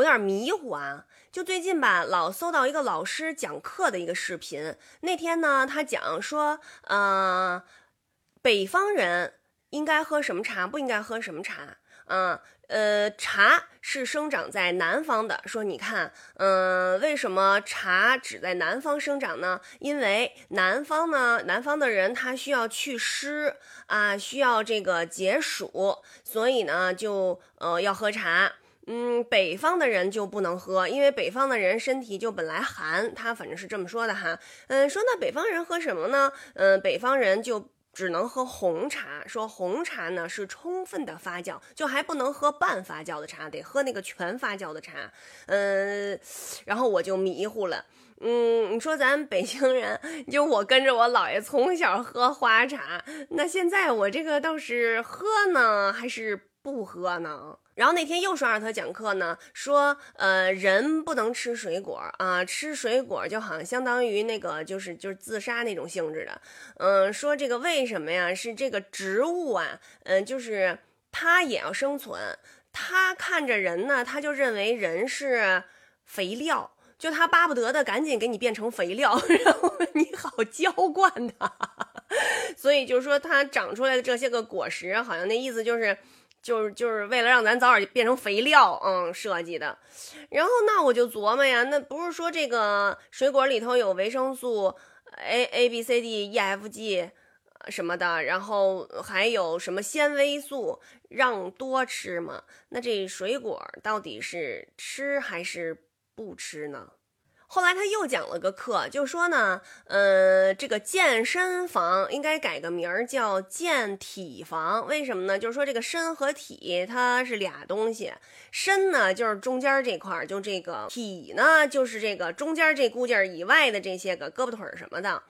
有点迷糊啊。就最近吧，老搜到一个老师讲课的一个视频。那天呢，他讲说，呃，北方人应该喝什么茶，不应该喝什么茶。嗯，呃，茶是生长在南方的。说你看，嗯，为什么茶只在南方生长呢？因为南方呢，南方的人他需要祛湿啊，需要这个解暑，所以呢，就呃要喝茶。嗯，北方的人就不能喝，因为北方的人身体就本来寒，他反正是这么说的哈。嗯，说那北方人喝什么呢？嗯，北方人就。只能喝红茶，说红茶呢是充分的发酵，就还不能喝半发酵的茶，得喝那个全发酵的茶。嗯，然后我就迷糊了。嗯，你说咱北京人，就我跟着我姥爷从小喝花茶，那现在我这个倒是喝呢，还是不喝呢？然后那天又说让他讲课呢，说呃人不能吃水果啊，吃水果就好像相当于那个就是就是自杀那种性质的，嗯，说这个为什么呀？是这个植物啊，嗯，就是它也要生存，它看着人呢，它就认为人是肥料，就它巴不得的赶紧给你变成肥料，然后你好浇灌它，所以就是说它长出来的这些个果实，好像那意思就是。就是就是为了让咱早点变成肥料，嗯，设计的。然后那我就琢磨呀，那不是说这个水果里头有维生素 A、A、B、C、D、E、F、G 什么的，然后还有什么纤维素，让多吃吗？那这水果到底是吃还是不吃呢？后来他又讲了个课，就说呢，呃，这个健身房应该改个名儿叫健体房。为什么呢？就是说这个身和体它是俩东西，身呢就是中间这块儿，就这个体呢就是这个中间这估劲儿以外的这些个胳膊腿儿什么的。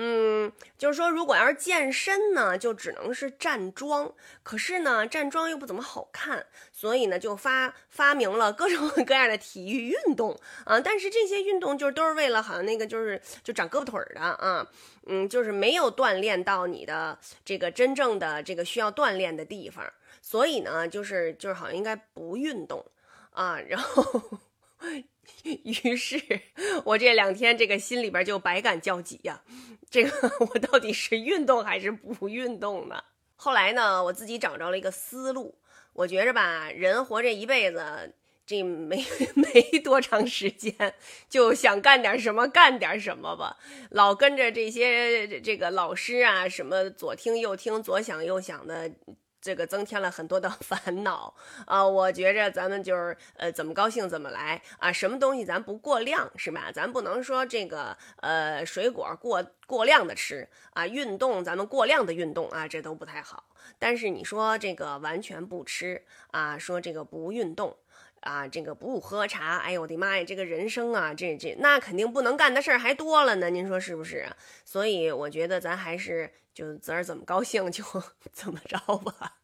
嗯，就是说，如果要是健身呢，就只能是站桩。可是呢，站桩又不怎么好看，所以呢，就发发明了各种 各样的体育运动啊。但是这些运动就是都是为了好像那个就是就长胳膊腿儿的啊，嗯，就是没有锻炼到你的这个真正的这个需要锻炼的地方。所以呢，就是就是好像应该不运动啊，然后。于是，我这两天这个心里边就百感交集呀，这个 我到底是运动还是不运动呢？后来呢，我自己找着了一个思路，我觉着吧，人活这一辈子，这没 没多长时间，就想干点什么干点什么吧，老跟着这些这个老师啊，什么左听右听，左想右想的。这个增添了很多的 烦恼啊！我觉着咱们就是呃，怎么高兴怎么来啊！什么东西咱不过量是吧？咱不能说这个呃，水果过过量的吃啊，运动咱们过量的运动啊，这都不太好。但是你说这个完全不吃啊，说这个不运动啊，这个不喝茶，哎呦我的妈呀，这个人生啊，这这那肯定不能干的事儿还多了呢，您说是不是？所以我觉得咱还是。就自个儿怎么高兴就 怎么着吧。